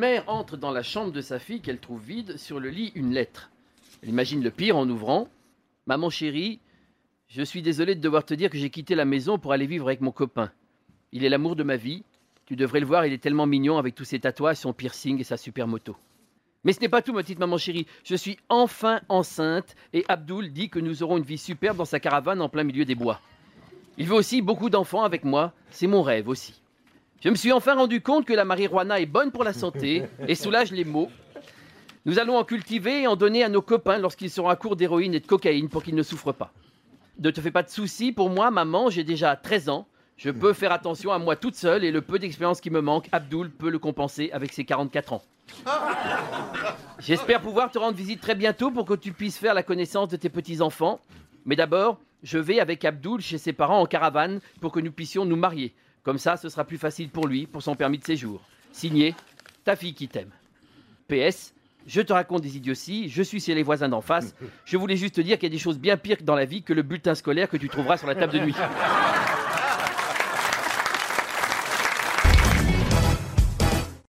mère entre dans la chambre de sa fille qu'elle trouve vide, sur le lit une lettre. Elle imagine le pire en ouvrant. Maman chérie, je suis désolé de devoir te dire que j'ai quitté la maison pour aller vivre avec mon copain. Il est l'amour de ma vie. Tu devrais le voir, il est tellement mignon avec tous ses tatouages, son piercing et sa super moto. Mais ce n'est pas tout, ma petite maman chérie. Je suis enfin enceinte et Abdoul dit que nous aurons une vie superbe dans sa caravane en plein milieu des bois. Il veut aussi beaucoup d'enfants avec moi. C'est mon rêve aussi. Je me suis enfin rendu compte que la marijuana est bonne pour la santé et soulage les maux. Nous allons en cultiver et en donner à nos copains lorsqu'ils seront à court d'héroïne et de cocaïne pour qu'ils ne souffrent pas. Ne te fais pas de soucis, pour moi, maman, j'ai déjà 13 ans. Je peux faire attention à moi toute seule et le peu d'expérience qui me manque, Abdoul peut le compenser avec ses 44 ans. J'espère pouvoir te rendre visite très bientôt pour que tu puisses faire la connaissance de tes petits-enfants. Mais d'abord, je vais avec Abdoul chez ses parents en caravane pour que nous puissions nous marier. Comme ça, ce sera plus facile pour lui, pour son permis de séjour. Signé, ta fille qui t'aime. PS, je te raconte des idioties, je suis chez les voisins d'en face. Je voulais juste te dire qu'il y a des choses bien pires dans la vie que le bulletin scolaire que tu trouveras sur la table de nuit.